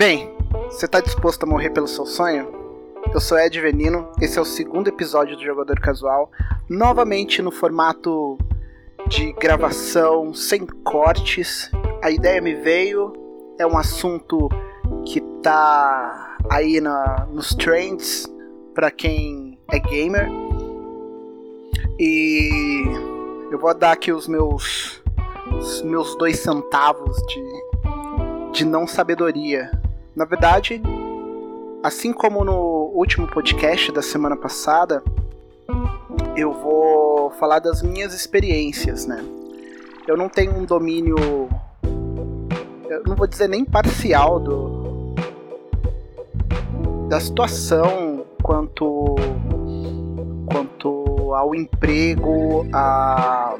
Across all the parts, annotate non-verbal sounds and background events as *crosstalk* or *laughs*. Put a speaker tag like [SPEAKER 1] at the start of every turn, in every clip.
[SPEAKER 1] Bem, você tá disposto a morrer pelo seu sonho? Eu sou Ed Venino, esse é o segundo episódio do Jogador Casual, novamente no formato de gravação sem cortes. A ideia me veio, é um assunto que tá aí na, nos trends para quem é gamer. E eu vou dar aqui os meus os meus dois centavos de, de não sabedoria. Na verdade, assim como no último podcast da semana passada, eu vou falar das minhas experiências, né? Eu não tenho um domínio, eu não vou dizer nem parcial do da situação quanto quanto ao emprego, a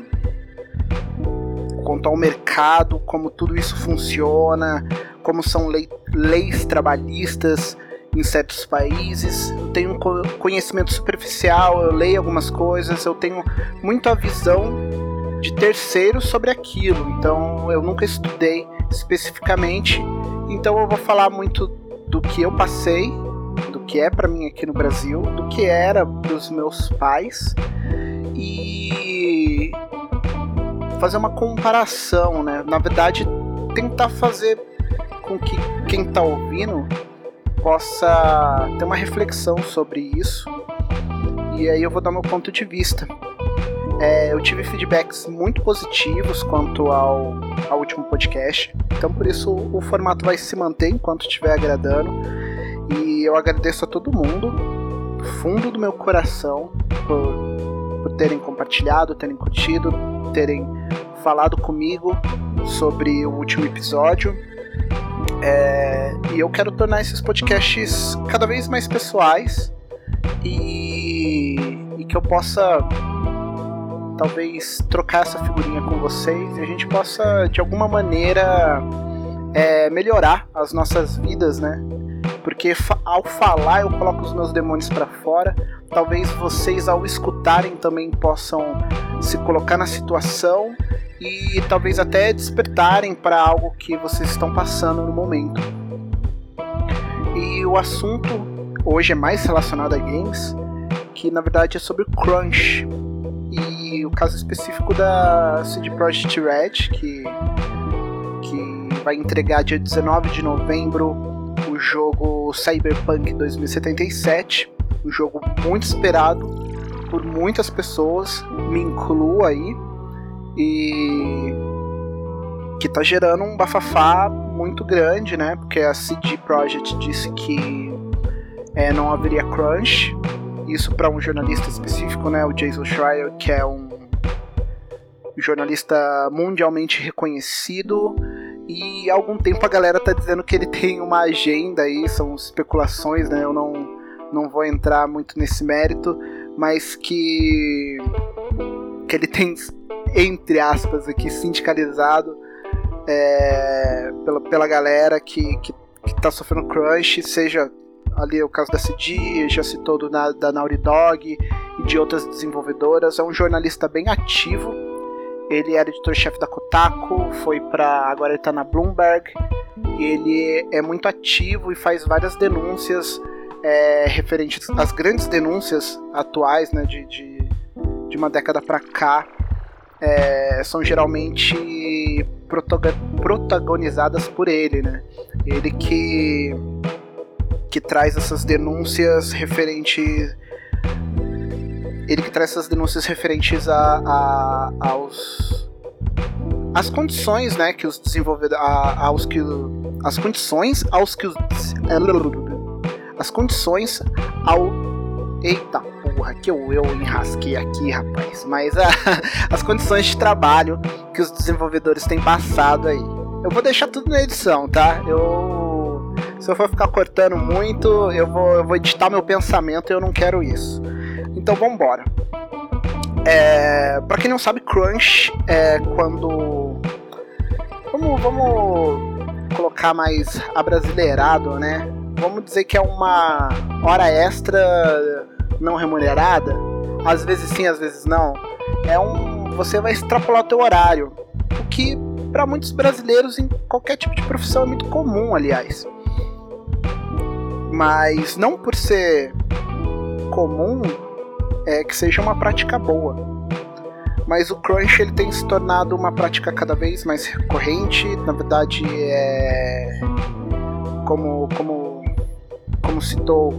[SPEAKER 1] quanto ao mercado, como tudo isso funciona, como são lei, leis trabalhistas em certos países. Eu tenho um conhecimento superficial, eu leio algumas coisas, eu tenho muita visão de terceiros sobre aquilo. Então eu nunca estudei especificamente, então eu vou falar muito do que eu passei, do que é para mim aqui no Brasil, do que era para os meus pais e fazer uma comparação, né? Na verdade, tentar fazer com que quem está ouvindo possa ter uma reflexão sobre isso. E aí eu vou dar meu ponto de vista. É, eu tive feedbacks muito positivos quanto ao, ao último podcast, então por isso o, o formato vai se manter enquanto estiver agradando. E eu agradeço a todo mundo, do fundo do meu coração, por, por terem compartilhado, terem curtido, terem falado comigo sobre o último episódio. É, e eu quero tornar esses podcasts cada vez mais pessoais e, e que eu possa talvez trocar essa figurinha com vocês e a gente possa de alguma maneira é, melhorar as nossas vidas, né? Porque ao falar eu coloco os meus demônios para fora. Talvez vocês ao escutarem também possam se colocar na situação e talvez até despertarem para algo que vocês estão passando no momento. E o assunto hoje é mais relacionado a games, que na verdade é sobre crunch. E o caso específico da CD Projekt Red, que, que vai entregar dia 19 de novembro o jogo Cyberpunk 2077, um jogo muito esperado por muitas pessoas, me incluo aí e que tá gerando um bafafá muito grande, né? Porque a CD Projekt disse que é, não haveria crunch. Isso para um jornalista específico, né? O Jason Schreier, que é um jornalista mundialmente reconhecido. E há algum tempo a galera tá dizendo que ele tem uma agenda aí, são especulações, né? Eu não, não vou entrar muito nesse mérito, mas que que ele tem entre aspas, aqui, sindicalizado é, pela, pela galera que, que, que tá sofrendo crunch, seja ali o caso da CD, já citou do, da Naughty Dog e de outras desenvolvedoras. É um jornalista bem ativo. Ele era editor-chefe da Kotaku, foi para agora ele tá na Bloomberg. E ele é muito ativo e faz várias denúncias é, referentes às grandes denúncias atuais, né, de, de, de uma década para cá, é, são geralmente protagonizadas por ele, né? Ele que que traz essas denúncias referentes ele que traz essas denúncias referentes a, a aos as condições, né, que os desenvolvedores aos que as condições aos que os as condições ao eita porra, que eu, eu enrasquei aqui, rapaz. Mas a, *laughs* as condições de trabalho que os desenvolvedores têm passado aí. Eu vou deixar tudo na edição, tá? Eu. Se eu for ficar cortando muito, eu vou, eu vou editar meu pensamento e eu não quero isso. Então vambora. É, pra quem não sabe, Crunch é quando. Vamos, vamos colocar mais abrasileirado, né? Vamos dizer que é uma hora extra não remunerada, às vezes sim, às vezes não, é um você vai extrapolar o teu horário, o que para muitos brasileiros em qualquer tipo de profissão é muito comum, aliás. Mas não por ser comum é que seja uma prática boa. Mas o crunch ele tem se tornado uma prática cada vez mais recorrente. Na verdade, é como como como citou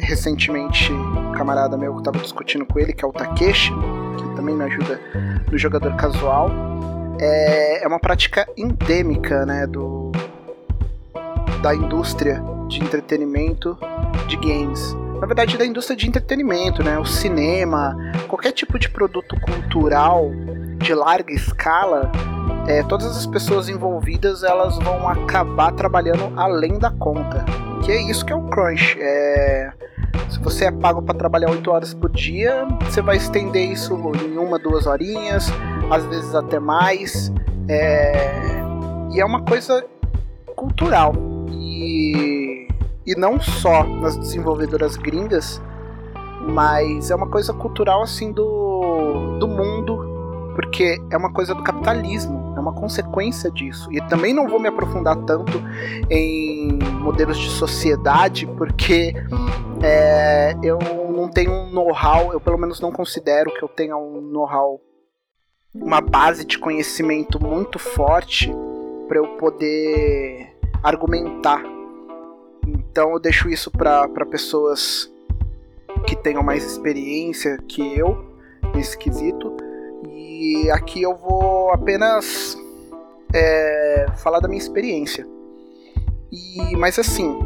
[SPEAKER 1] recentemente um camarada meu que estava discutindo com ele, que é o Takeshi, que também me ajuda no jogador casual. É, é uma prática endêmica, né, do da indústria de entretenimento de games na verdade, da indústria de entretenimento, né? O cinema, qualquer tipo de produto cultural de larga escala, é, todas as pessoas envolvidas elas vão acabar trabalhando além da conta. Que é isso que é o crunch. É, se você é pago para trabalhar 8 horas por dia, você vai estender isso em uma, duas horinhas, às vezes até mais. É, e é uma coisa cultural. E e não só nas desenvolvedoras gringas, mas é uma coisa cultural assim do, do mundo, porque é uma coisa do capitalismo, é uma consequência disso. E também não vou me aprofundar tanto em modelos de sociedade, porque é, eu não tenho um know-how, eu pelo menos não considero que eu tenha um know-how, uma base de conhecimento muito forte para eu poder argumentar então eu deixo isso para pessoas que tenham mais experiência que eu nesse quesito. E aqui eu vou apenas é, falar da minha experiência. E, mas assim,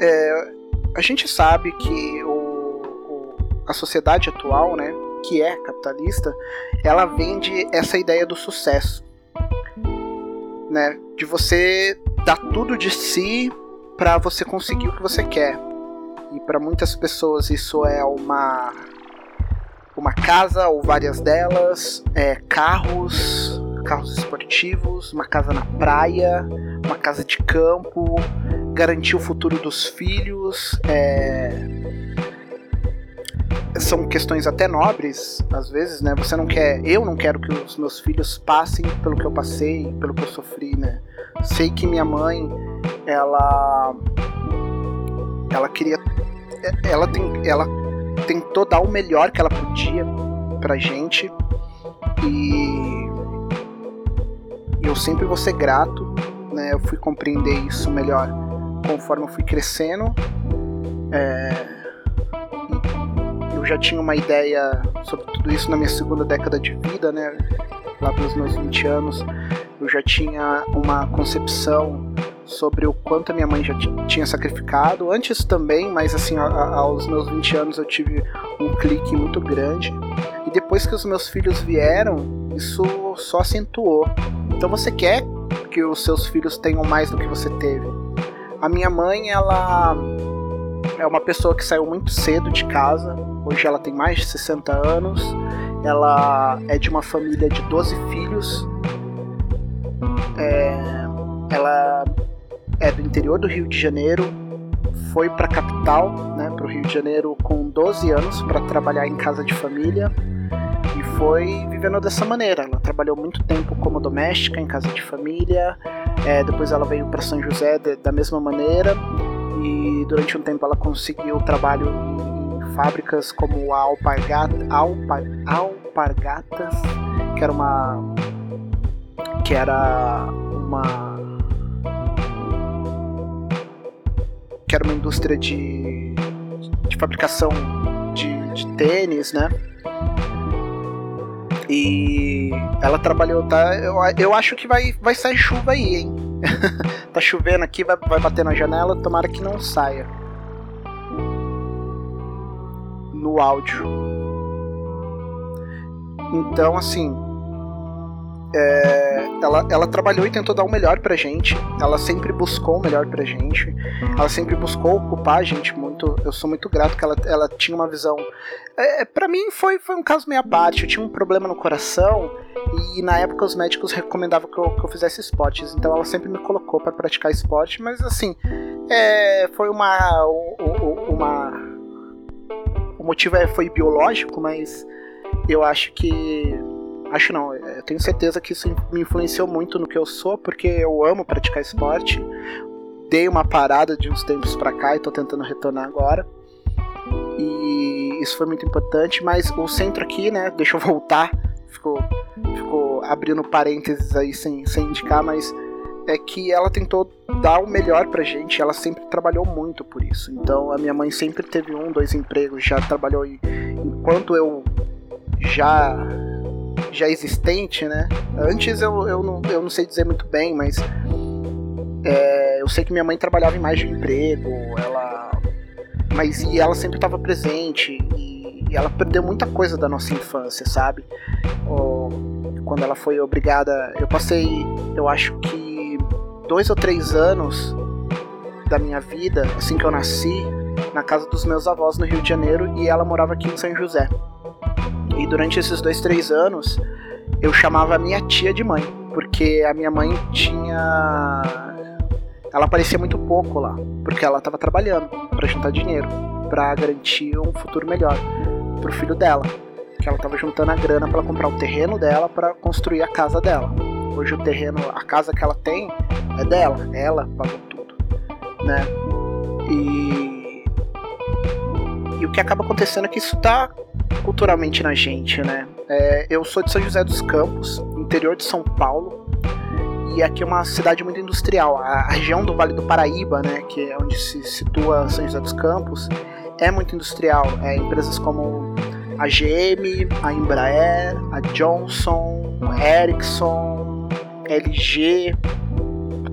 [SPEAKER 1] é, a gente sabe que o, o, a sociedade atual, né, que é capitalista, ela vende essa ideia do sucesso, né, de você dar tudo de si para você conseguir o que você quer. E para muitas pessoas isso é uma uma casa ou várias delas, é, carros, carros esportivos, uma casa na praia, uma casa de campo, garantir o futuro dos filhos, é, são questões até nobres, às vezes, né? Você não quer, eu não quero que os meus filhos passem pelo que eu passei, pelo que eu sofri, né? Sei que minha mãe ela ela queria ela tem ela tentou dar o melhor que ela podia pra gente e eu sempre vou ser grato né eu fui compreender isso melhor conforme eu fui crescendo é, já tinha uma ideia sobre tudo isso na minha segunda década de vida né lá pelos meus 20 anos eu já tinha uma concepção sobre o quanto a minha mãe já tinha sacrificado. Antes também, mas assim, a, a, aos meus 20 anos eu tive um clique muito grande. E depois que os meus filhos vieram, isso só acentuou. Então você quer que os seus filhos tenham mais do que você teve. A minha mãe, ela é uma pessoa que saiu muito cedo de casa. Hoje ela tem mais de 60 anos. Ela é de uma família de 12 filhos. É, ela é do interior do Rio de Janeiro, foi para a capital, né, para o Rio de Janeiro com 12 anos para trabalhar em casa de família e foi vivendo dessa maneira. Ela trabalhou muito tempo como doméstica em casa de família, é, depois ela veio para São José de, da mesma maneira e durante um tempo ela conseguiu trabalho fábricas como a Alpargata, Alpar, Alpargatas, que era uma que era uma que era uma indústria de, de fabricação de, de tênis, né? E ela trabalhou, tá? Eu, eu acho que vai, vai sair chuva aí, hein? *laughs* tá chovendo aqui, vai, vai bater na janela, tomara que não saia. No áudio. Então, assim, é, ela, ela trabalhou e tentou dar o melhor pra gente. Ela sempre buscou o melhor pra gente. Ela sempre buscou ocupar a gente muito. Eu sou muito grato que ela, ela tinha uma visão. É, para mim foi, foi um caso meia parte. Eu tinha um problema no coração e na época os médicos recomendavam que eu, que eu fizesse esportes. Então ela sempre me colocou para praticar esporte. Mas assim, é, foi uma. Motivo é, foi biológico, mas eu acho que Acho não, eu tenho certeza que isso me influenciou muito no que eu sou, porque eu amo praticar esporte. dei uma parada de uns tempos para cá e tô tentando retornar agora. E isso foi muito importante, mas o centro aqui, né, deixa eu voltar, ficou, ficou abrindo parênteses aí sem, sem indicar, mas é que ela tentou dar o melhor pra gente, ela sempre trabalhou muito por isso. Então a minha mãe sempre teve um, dois empregos, já trabalhou enquanto eu já já existente, né? Antes eu, eu, não, eu não sei dizer muito bem, mas é, eu sei que minha mãe trabalhava em mais de um emprego, ela mas e ela sempre estava presente e, e, ela perdeu muita coisa da nossa infância, sabe? quando ela foi obrigada, eu passei, eu acho que dois ou três anos da minha vida, assim que eu nasci, na casa dos meus avós no Rio de Janeiro e ela morava aqui em São José. E durante esses dois, três anos, eu chamava a minha tia de mãe, porque a minha mãe tinha. Ela aparecia muito pouco lá, porque ela estava trabalhando para juntar dinheiro, para garantir um futuro melhor pro filho dela. Que ela estava juntando a grana para comprar o terreno dela para construir a casa dela. Hoje o terreno, a casa que ela tem é dela, ela pagou tudo, né? E e o que acaba acontecendo é que isso tá culturalmente na gente, né? É, eu sou de São José dos Campos, interior de São Paulo, e aqui é uma cidade muito industrial. A região do Vale do Paraíba, né, que é onde se situa São José dos Campos, é muito industrial. É, empresas como a GM, a Embraer, a Johnson, Ericsson, LG,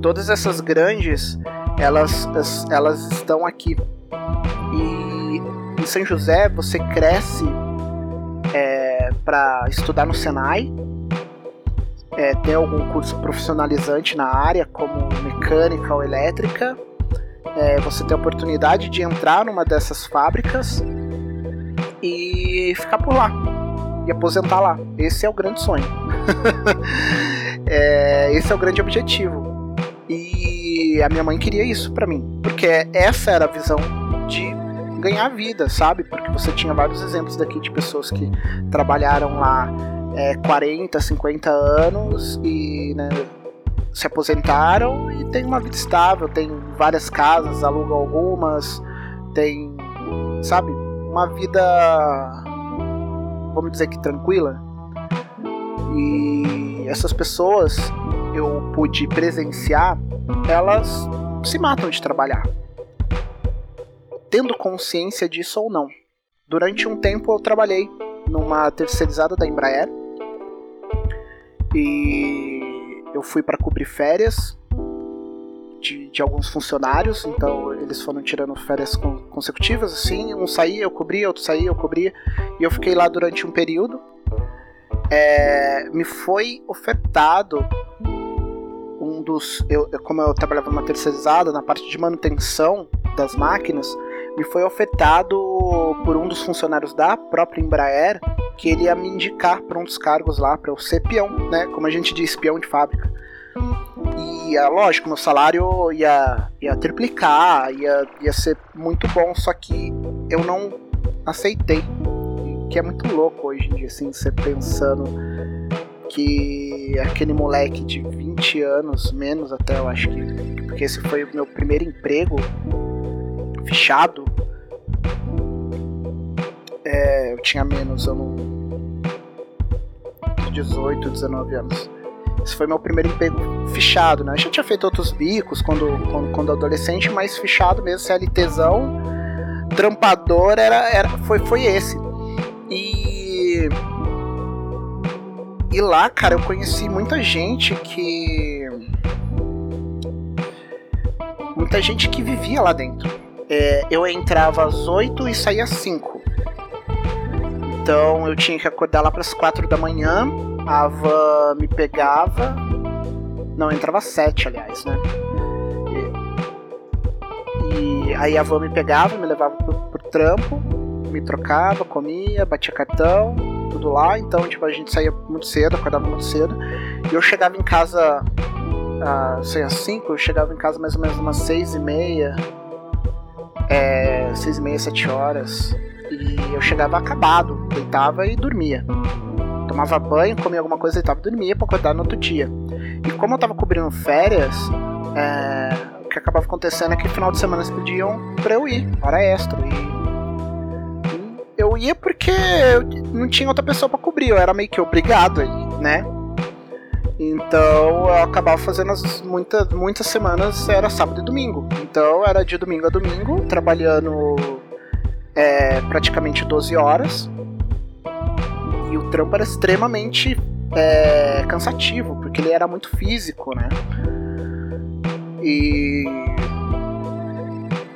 [SPEAKER 1] todas essas grandes, elas, elas estão aqui. E em São José você cresce é, para estudar no Senai, é, ter algum curso profissionalizante na área, como mecânica ou elétrica, é, você tem a oportunidade de entrar numa dessas fábricas e ficar por lá e aposentar lá. Esse é o grande sonho. *laughs* é, esse é o grande objetivo. E a minha mãe queria isso para mim, porque essa era a visão de ganhar vida, sabe? Porque você tinha vários exemplos daqui de pessoas que trabalharam lá é, 40, 50 anos e né, se aposentaram e tem uma vida estável, tem várias casas, alugam algumas, tem, sabe, uma vida, vamos dizer que tranquila. E essas pessoas eu pude presenciar, elas se matam de trabalhar. Tendo consciência disso ou não. Durante um tempo eu trabalhei numa terceirizada da Embraer. E eu fui para cobrir férias de, de, alguns funcionários, então eles foram tirando férias consecutivas, assim, um saía, eu cobria, outro saía, eu cobria, e eu fiquei lá durante um período. É, me foi ofertado um dos. Eu, como eu trabalhava numa terceirizada, na parte de manutenção das máquinas, me foi ofertado por um dos funcionários da própria Embraer que ele ia me indicar para um dos cargos lá para eu ser peão, né? Como a gente diz, peão de fábrica. E é lógico, meu salário ia, ia triplicar, ia, ia ser muito bom, só que eu não aceitei. Que é muito louco hoje em dia, assim, você pensando que aquele moleque de 20 anos, menos até eu acho que. Porque esse foi o meu primeiro emprego fechado. É, eu tinha menos, eu não. 18, 19 anos. Esse foi meu primeiro emprego fechado, né? Eu já tinha feito outros bicos quando, quando, quando adolescente, mas fechado mesmo, CLTzão, trampador, era, era, foi, foi esse. E. E lá, cara, eu conheci muita gente que. Muita gente que vivia lá dentro é, eu entrava às 8 e saía às 5. Então eu tinha que acordar lá para as 4 da manhã, a van me pegava. Não, entrava às 7, aliás, né? E, e, aí a van me pegava, me levava pro, pro trampo, me trocava, comia, batia cartão, tudo lá. Então, tipo, a gente saía muito cedo, acordava muito cedo. E eu chegava em casa, ah, sei, às 5, eu chegava em casa mais ou menos umas 6 e meia, é, seis e meia, sete horas, e eu chegava acabado, deitava e dormia. Tomava banho, comia alguma coisa, deitava e dormia para acordar no outro dia. E como eu tava cobrindo férias, é, o que acabava acabava acontecendo é que final de semana eles pediam pra eu ir, hora extra. E, ia porque eu não tinha outra pessoa para cobrir, eu era meio que obrigado aí, né? Então eu acabava fazendo as muitas, muitas semanas era sábado e domingo. Então era de domingo a domingo, trabalhando é, praticamente 12 horas. E o trampo era extremamente é, cansativo, porque ele era muito físico, né? E,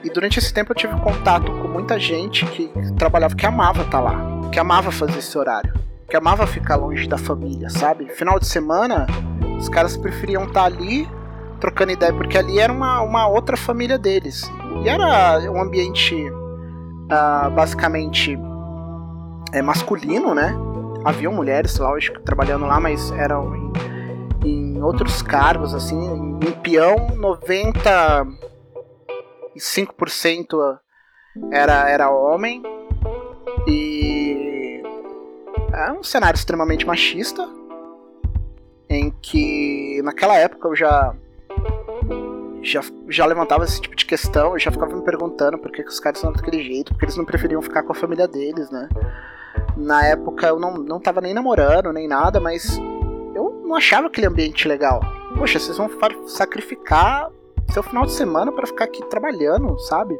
[SPEAKER 1] e durante esse tempo eu tive contato com muita gente que trabalhava, que amava estar lá, que amava fazer esse horário, que amava ficar longe da família, sabe? Final de semana, os caras preferiam estar ali trocando ideia, porque ali era uma, uma outra família deles. E era um ambiente uh, basicamente é, masculino, né? Haviam mulheres, lógico, trabalhando lá, mas eram em, em outros cargos, assim. Em peão, 95% era, era homem. E é um cenário extremamente machista, em que naquela época eu já já, já levantava esse tipo de questão, eu já ficava me perguntando por que, que os caras são daquele jeito, porque eles não preferiam ficar com a família deles, né? Na época eu não, não tava nem namorando, nem nada, mas eu não achava aquele ambiente legal. Poxa, vocês vão sacrificar seu final de semana para ficar aqui trabalhando, sabe?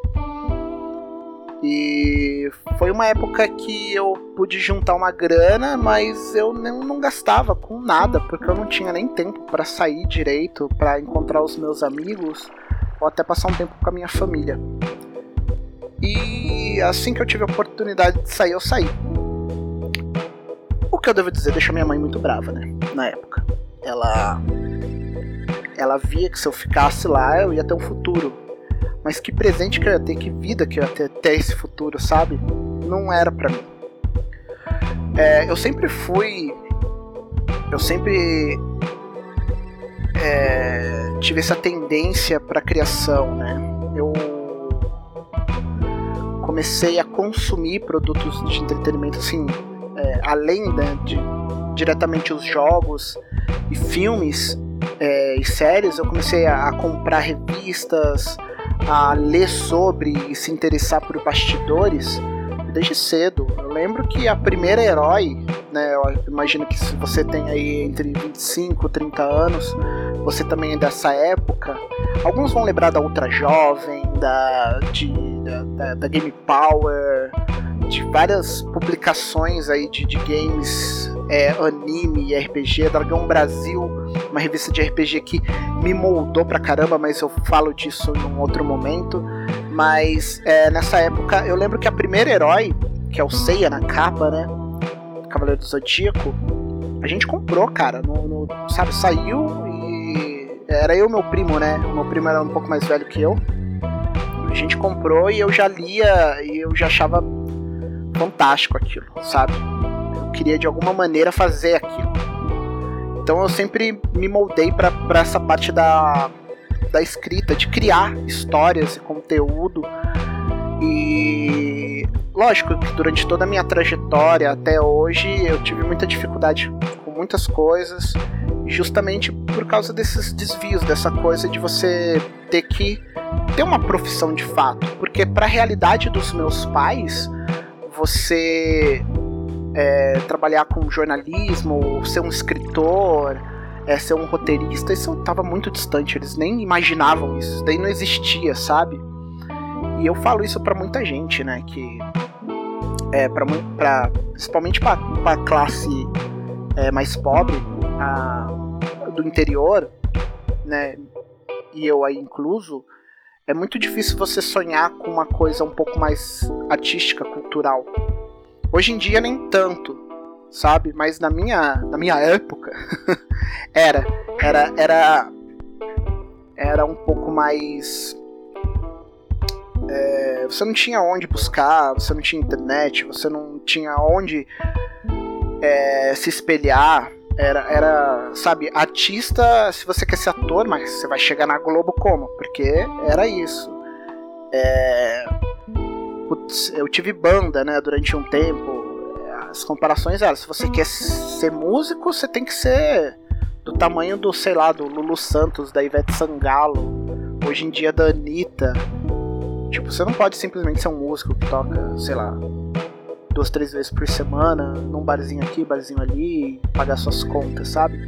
[SPEAKER 1] E foi uma época que eu pude juntar uma grana, mas eu não, não gastava com nada, porque eu não tinha nem tempo para sair direito, para encontrar os meus amigos, ou até passar um tempo com a minha família. E assim que eu tive a oportunidade de sair, eu saí. O que eu devo dizer deixa minha mãe muito brava, né? Na época. Ela. Ela via que se eu ficasse lá, eu ia ter um futuro mas que presente que eu ia ter, que vida que eu ia ter até esse futuro, sabe? Não era para mim. É, eu sempre fui. Eu sempre. É, tive essa tendência para criação, né? Eu comecei a consumir produtos de entretenimento assim, é, além né, de diretamente os jogos e filmes é, e séries, eu comecei a, a comprar revistas, a ler sobre e se interessar por bastidores desde cedo. Eu lembro que a primeira herói, né, eu imagino que se você tem aí entre 25 e 30 anos, você também é dessa época. Alguns vão lembrar da Ultra Jovem, da, de, da, da, da Game Power, de várias publicações aí de, de games, é, anime RPG, Dragão Brasil, uma revista de RPG que me moldou pra caramba, mas eu falo disso em um outro momento. Mas é, nessa época eu lembro que a primeira herói, que é o Seiya na capa, né? Cavaleiro do Zodíaco, a gente comprou, cara. No, no, sabe, saiu e. Era eu e meu primo, né? O meu primo era um pouco mais velho que eu. A gente comprou e eu já lia e eu já achava fantástico aquilo, sabe? Eu queria de alguma maneira fazer aquilo. Então eu sempre me moldei para essa parte da, da escrita, de criar histórias e conteúdo. E lógico que durante toda a minha trajetória até hoje eu tive muita dificuldade com muitas coisas, justamente por causa desses desvios, dessa coisa de você ter que ter uma profissão de fato, porque para a realidade dos meus pais, você é, trabalhar com jornalismo, ser um escritor, é, ser um roteirista, isso estava muito distante, eles nem imaginavam isso, isso daí não existia, sabe? E eu falo isso para muita gente, né, que é, pra, principalmente para classe é, mais pobre a, do interior, né, e eu aí incluso, é muito difícil você sonhar com uma coisa um pouco mais artística, cultural. Hoje em dia nem tanto, sabe? Mas na minha, na minha época *laughs* era, era, era, era um pouco mais é, você não tinha onde buscar, você não tinha internet, você não tinha onde é, se espelhar. Era, era, sabe, artista, se você quer ser ator, mas você vai chegar na Globo como? Porque era isso. É, putz, eu tive banda, né, durante um tempo. As comparações eram, se você quer ser músico, você tem que ser do tamanho do, sei lá, do Lulu Santos, da Ivete Sangalo, hoje em dia da Anitta. Tipo, você não pode simplesmente ser um músico que toca, sei lá, duas, três vezes por semana, num barzinho aqui, barzinho ali, pagar suas contas, sabe?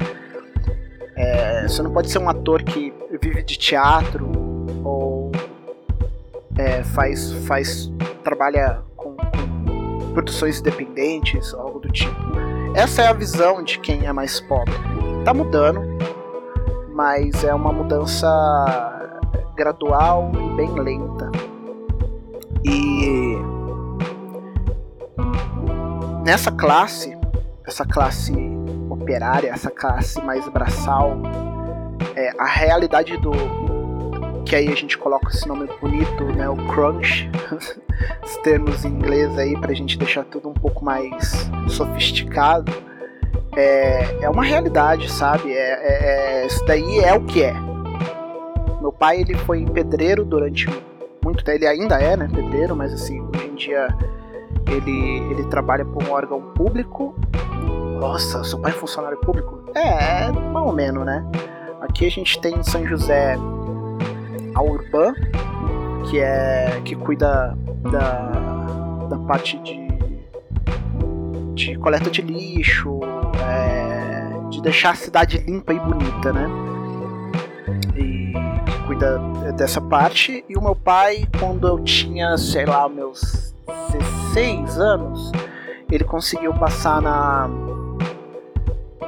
[SPEAKER 1] É, você não pode ser um ator que vive de teatro ou é, faz, faz trabalha com, com produções independentes, algo do tipo. Essa é a visão de quem é mais pobre. Tá mudando, mas é uma mudança gradual e bem lenta. E nessa classe, essa classe operária, essa classe mais braçal, é, a realidade do que aí a gente coloca esse nome bonito, né, o crunch, *laughs* os termos em inglês aí pra gente deixar tudo um pouco mais sofisticado, é, é uma realidade, sabe? É, é, é isso daí é o que é. Meu pai ele foi pedreiro durante muito tempo, ele ainda é, né, pedreiro, mas assim hoje em dia ele, ele trabalha para um órgão público. Nossa, seu pai é funcionário público? É, mais ou menos, né? Aqui a gente tem em São José a Urban, que é que cuida da, da parte de, de coleta de lixo, é, de deixar a cidade limpa e bonita, né? E que cuida dessa parte. E o meu pai, quando eu tinha, sei lá, meus 16 anos, ele conseguiu passar na.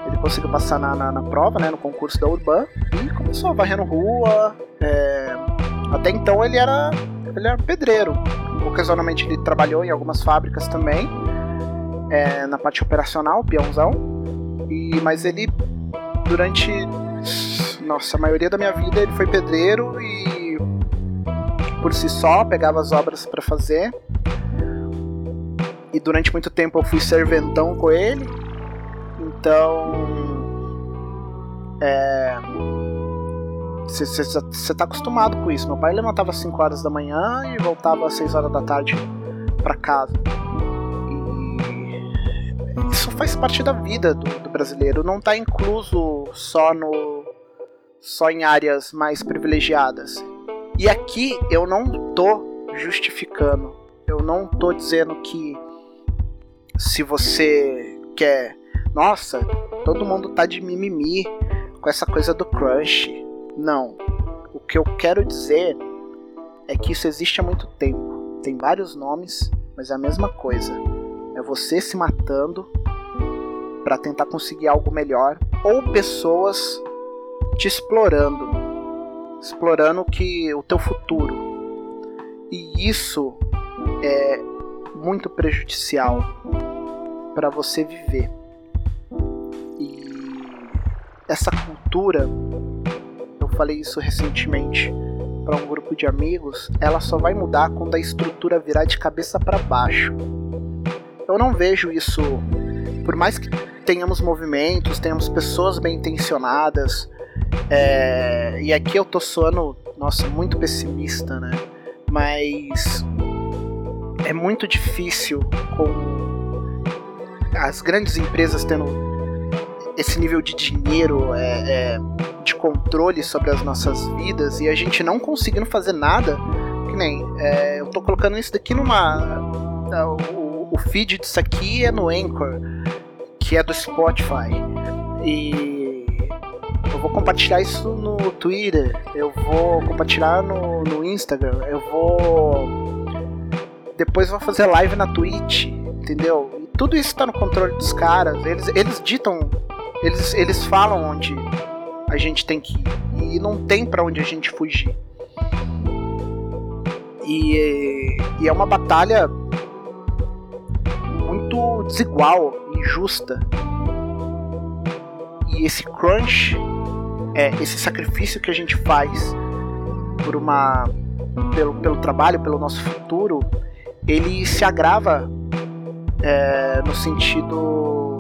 [SPEAKER 1] Ele conseguiu passar na, na, na prova, né, no concurso da Urban, e começou varrendo rua. É, até então ele era, ele era pedreiro. Ocasionalmente ele trabalhou em algumas fábricas também, é, na parte operacional, peãozão. E, mas ele, durante nossa, a maioria da minha vida, ele foi pedreiro e por si só pegava as obras para fazer e durante muito tempo eu fui serventão com ele. Então. É. Você tá acostumado com isso. Meu pai levantava às 5 horas da manhã e voltava às 6 horas da tarde para casa. E isso faz parte da vida do, do brasileiro. Não tá incluso só no. só em áreas mais privilegiadas. E aqui eu não tô justificando. Eu não tô dizendo que se você quer, nossa, todo mundo tá de mimimi com essa coisa do crush. Não. O que eu quero dizer é que isso existe há muito tempo. Tem vários nomes, mas é a mesma coisa. É você se matando para tentar conseguir algo melhor ou pessoas te explorando, explorando que o teu futuro. E isso é muito prejudicial para você viver. E essa cultura, eu falei isso recentemente para um grupo de amigos, ela só vai mudar quando a estrutura virar de cabeça para baixo. Eu não vejo isso, por mais que tenhamos movimentos, tenhamos pessoas bem intencionadas, é, e aqui eu tô soando, nossa, muito pessimista, né? Mas é muito difícil com as grandes empresas tendo esse nível de dinheiro, é, é, de controle sobre as nossas vidas e a gente não conseguindo fazer nada. Que nem é, eu tô colocando isso daqui numa. É, o, o feed disso aqui é no Anchor, que é do Spotify. E eu vou compartilhar isso no Twitter, eu vou compartilhar no, no Instagram, eu vou depois vão fazer live na Twitch, entendeu? Tudo isso tá no controle dos caras. Eles, eles ditam, eles, eles falam onde a gente tem que ir. E não tem para onde a gente fugir. E, e é uma batalha muito desigual, injusta. E esse crunch, é esse sacrifício que a gente faz por uma pelo, pelo trabalho, pelo nosso futuro, ele se agrava é, no sentido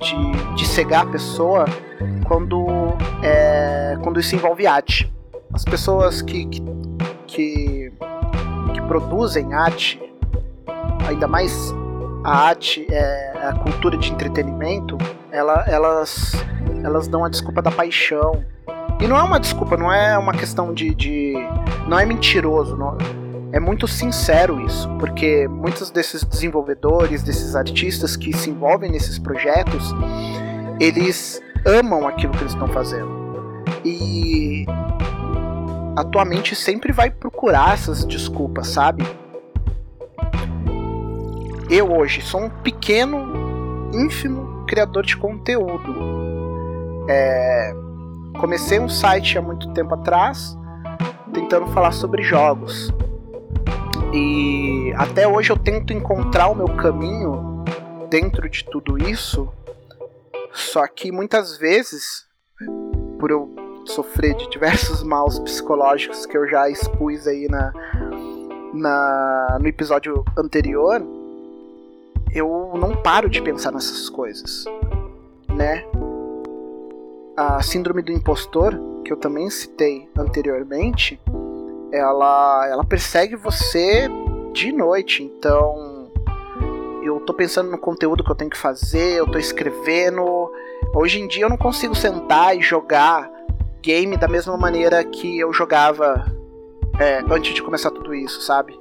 [SPEAKER 1] de, de cegar a pessoa quando, é, quando isso envolve arte. As pessoas que, que, que, que produzem arte, ainda mais a arte, é, a cultura de entretenimento, ela, elas, elas dão a desculpa da paixão, E não é uma desculpa, não é uma questão de. de não é mentiroso, não, é muito sincero isso, porque muitos desses desenvolvedores, desses artistas que se envolvem nesses projetos, eles amam aquilo que eles estão fazendo. E a tua mente sempre vai procurar essas desculpas, sabe? Eu hoje sou um pequeno, ínfimo criador de conteúdo. É, comecei um site há muito tempo atrás, tentando falar sobre jogos. E até hoje eu tento encontrar o meu caminho dentro de tudo isso. Só que muitas vezes, por eu sofrer de diversos maus psicológicos que eu já expus aí na, na no episódio anterior, eu não paro de pensar nessas coisas, né? A síndrome do impostor, que eu também citei anteriormente, ela, ela persegue você de noite. Então, eu tô pensando no conteúdo que eu tenho que fazer, eu tô escrevendo. Hoje em dia eu não consigo sentar e jogar game da mesma maneira que eu jogava é, antes de começar tudo isso, sabe?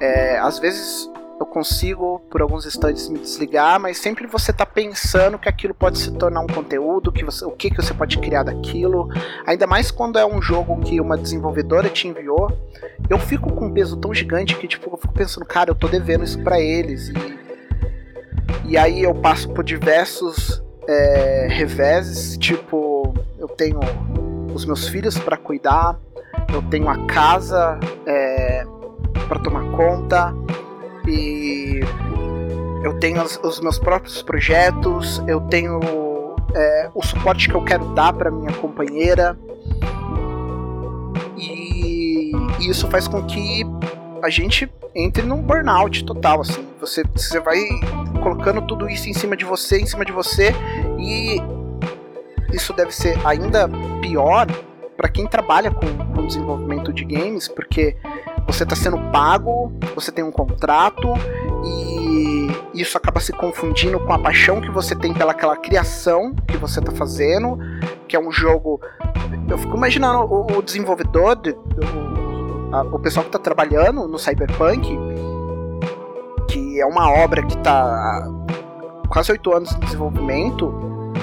[SPEAKER 1] É, às vezes eu consigo por alguns instantes me desligar, mas sempre você tá pensando que aquilo pode se tornar um conteúdo, que você, o que, que você pode criar daquilo. Ainda mais quando é um jogo que uma desenvolvedora te enviou. Eu fico com um peso tão gigante que tipo, eu fico pensando, cara, eu tô devendo isso para eles. E, e aí eu passo por diversos é, reveses, tipo, eu tenho os meus filhos para cuidar, eu tenho a casa é, para tomar conta e eu tenho os, os meus próprios projetos, eu tenho é, o suporte que eu quero dar para minha companheira. E, e, isso faz com que a gente entre num burnout total assim. Você, você vai colocando tudo isso em cima de você em cima de você e isso deve ser ainda pior para quem trabalha com, com desenvolvimento de games porque você está sendo pago, você tem um contrato e isso acaba se confundindo com a paixão que você tem pelaquela criação que você está fazendo, que é um jogo. Eu fico imaginando o, desenvolvedor, o, a, o pessoal que está trabalhando no Cyberpunk, que é uma obra que está quase oito anos em desenvolvimento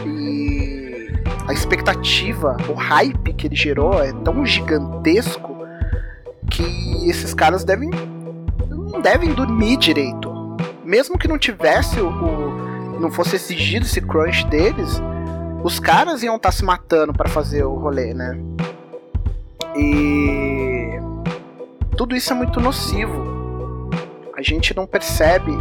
[SPEAKER 1] e a expectativa, o hype que ele gerou é tão gigantesco que esses caras devem não devem dormir direito. Mesmo que não tivesse o, o não fosse exigido esse crunch deles, os caras iam estar tá se matando para fazer o rolê, né? E tudo isso é muito nocivo. A gente não percebe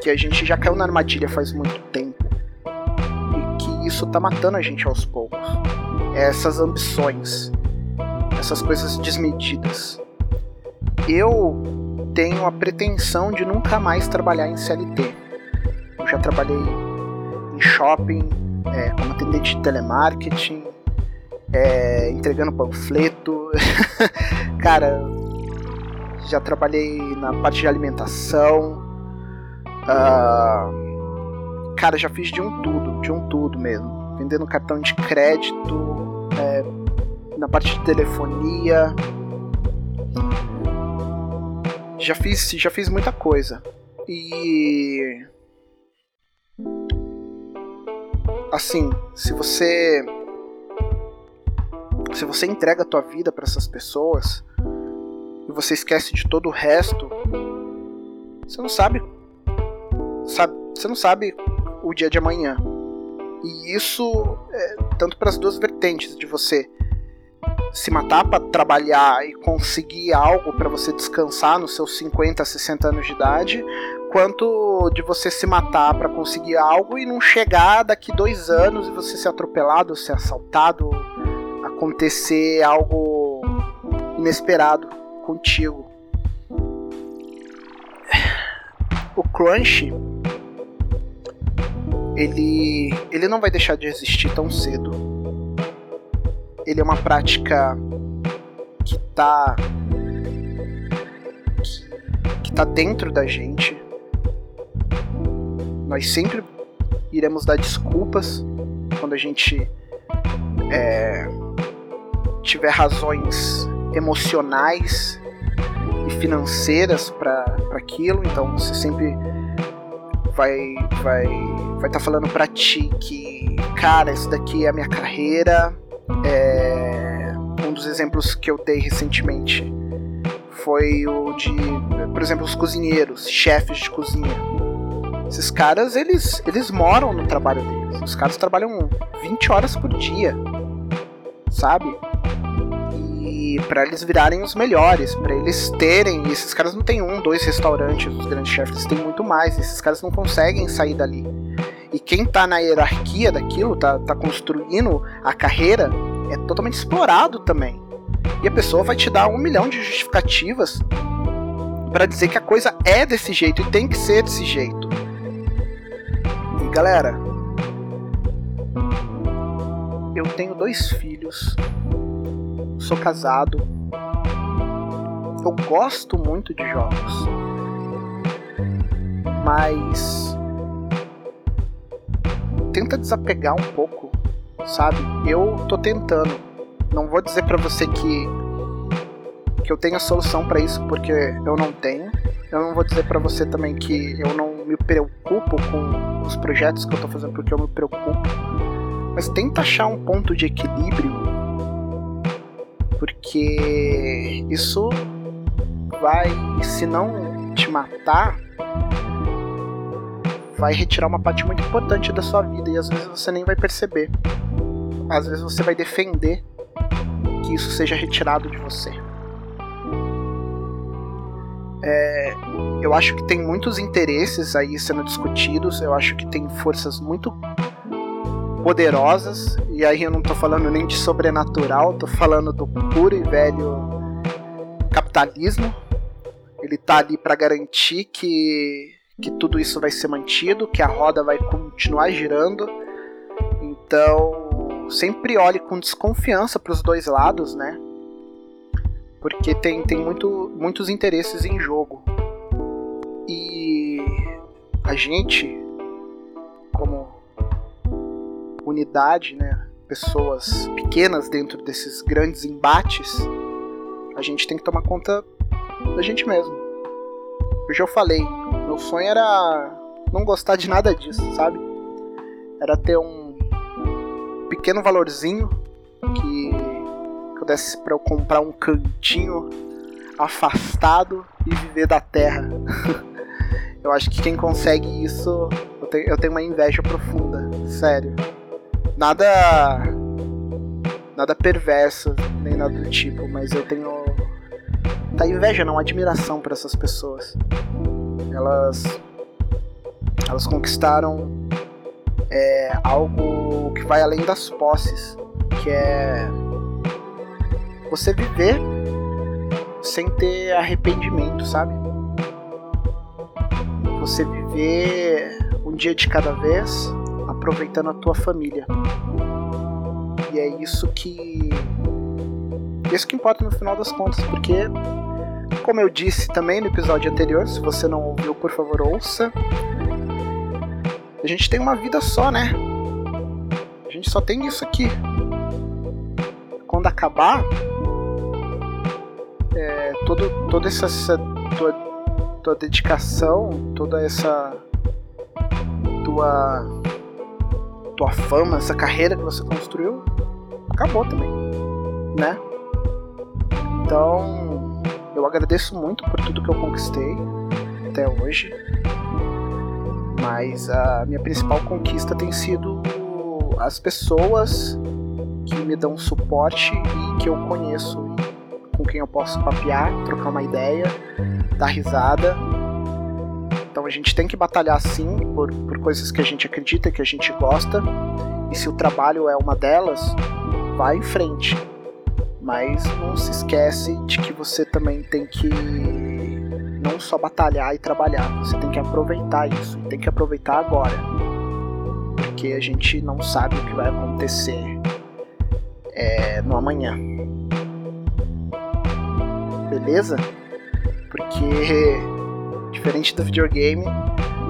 [SPEAKER 1] que a gente já caiu na armadilha faz muito tempo e que isso tá matando a gente aos poucos. Essas ambições essas coisas desmedidas. Eu tenho a pretensão de nunca mais trabalhar em CLT. Eu já trabalhei em shopping, é, como atendente de telemarketing, é, entregando panfleto. *laughs* Cara, já trabalhei na parte de alimentação. Uh, cara, já fiz de um tudo, de um tudo mesmo. Vendendo cartão de crédito, é, na parte de telefonia. Já fiz, já fiz muita coisa. E assim, se você se você entrega a tua vida para essas pessoas e você esquece de todo o resto, você não sabe, sabe você não sabe o dia de amanhã. E isso é tanto para as duas vertentes de você se matar para trabalhar e conseguir algo para você descansar nos seus 50, 60 anos de idade, quanto de você se matar para conseguir algo e não chegar daqui dois anos e você ser atropelado, ser assaltado, acontecer algo inesperado contigo. O crunch ele ele não vai deixar de existir tão cedo ele é uma prática que tá que tá dentro da gente. Nós sempre iremos dar desculpas quando a gente é, tiver razões emocionais e financeiras para aquilo, então você sempre vai vai vai estar tá falando para ti que cara, isso daqui é a minha carreira. É, um dos exemplos que eu dei recentemente foi o de, por exemplo, os cozinheiros, chefes de cozinha. Esses caras, eles, eles moram no trabalho deles. Os caras trabalham 20 horas por dia, sabe? E para eles virarem os melhores, para eles terem. Esses caras não têm um, dois restaurantes, os grandes chefes têm muito mais. Esses caras não conseguem sair dali. E quem tá na hierarquia daquilo, tá, tá construindo a carreira, é totalmente explorado também. E a pessoa vai te dar um milhão de justificativas para dizer que a coisa é desse jeito e tem que ser desse jeito. E galera, eu tenho dois filhos, sou casado, eu gosto muito de jogos, mas tenta desapegar um pouco, sabe? Eu tô tentando não vou dizer para você que que eu tenho a solução para isso porque eu não tenho. Eu não vou dizer para você também que eu não me preocupo com os projetos que eu tô fazendo porque eu me preocupo. Mas tenta achar um ponto de equilíbrio porque isso vai, se não te matar, vai retirar uma parte muito importante da sua vida e às vezes você nem vai perceber. Às vezes você vai defender que isso seja retirado de você. É, eu acho que tem muitos interesses aí sendo discutidos, eu acho que tem forças muito poderosas, e aí eu não tô falando nem de sobrenatural, tô falando do puro e velho capitalismo. Ele tá ali para garantir que, que tudo isso vai ser mantido, que a roda vai continuar girando. Então, sempre olhe com desconfiança para os dois lados, né? Porque tem, tem muito, muitos interesses em jogo. E a gente, como unidade, né? Pessoas pequenas dentro desses grandes embates, a gente tem que tomar conta da gente mesmo. Eu já falei, meu sonho era não gostar de nada disso, sabe? Era ter um pequeno valorzinho que, eu desse para eu comprar um cantinho afastado e viver da terra. *laughs* eu acho que quem consegue isso, eu tenho, eu tenho uma inveja profunda, sério. Nada nada perverso, nem nada do tipo, mas eu tenho tá inveja, não admiração por essas pessoas. Elas elas conquistaram é algo que vai além das posses, que é você viver sem ter arrependimento, sabe? Você viver um dia de cada vez, aproveitando a tua família. E é isso que isso que importa no final das contas, porque como eu disse também no episódio anterior, se você não ouviu, por favor, ouça. A gente tem uma vida só, né? A gente só tem isso aqui. Quando acabar, é, todo, toda essa, essa tua, tua dedicação, toda essa tua tua fama, essa carreira que você construiu, acabou também, né? Então, eu agradeço muito por tudo que eu conquistei até hoje. Mas a minha principal conquista tem sido as pessoas que me dão suporte e que eu conheço e com quem eu posso papear, trocar uma ideia, dar risada. Então a gente tem que batalhar sim por, por coisas que a gente acredita, que a gente gosta. E se o trabalho é uma delas, vá em frente. Mas não se esquece de que você também tem que não só batalhar e trabalhar, você tem que aproveitar isso, tem que aproveitar agora. Porque a gente não sabe o que vai acontecer é, no amanhã. Beleza? Porque, diferente do videogame,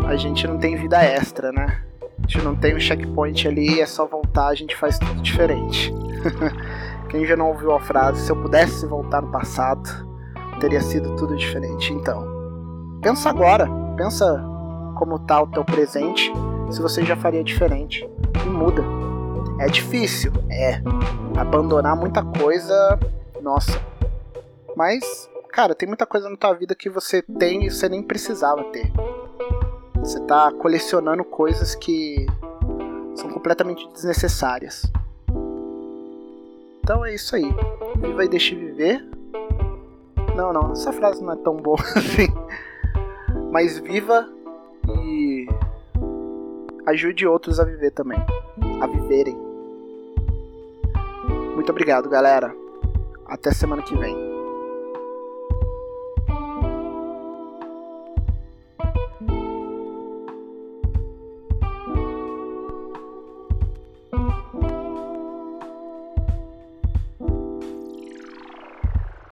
[SPEAKER 1] a gente não tem vida extra, né? A gente não tem um checkpoint ali, é só voltar, a gente faz tudo diferente. *laughs* Quem já não ouviu a frase, se eu pudesse voltar no passado, teria sido tudo diferente. Então, pensa agora, pensa como tá o teu presente, se você já faria diferente e muda. É difícil, é. Abandonar muita coisa, nossa. Mas, cara, tem muita coisa na tua vida que você tem e você nem precisava ter. Você tá colecionando coisas que são completamente desnecessárias. Então é isso aí. Viva e deixe viver. Não, não, essa frase não é tão boa *laughs* assim. Mas viva e ajude outros a viver também. A viverem. Muito obrigado, galera. Até semana que vem.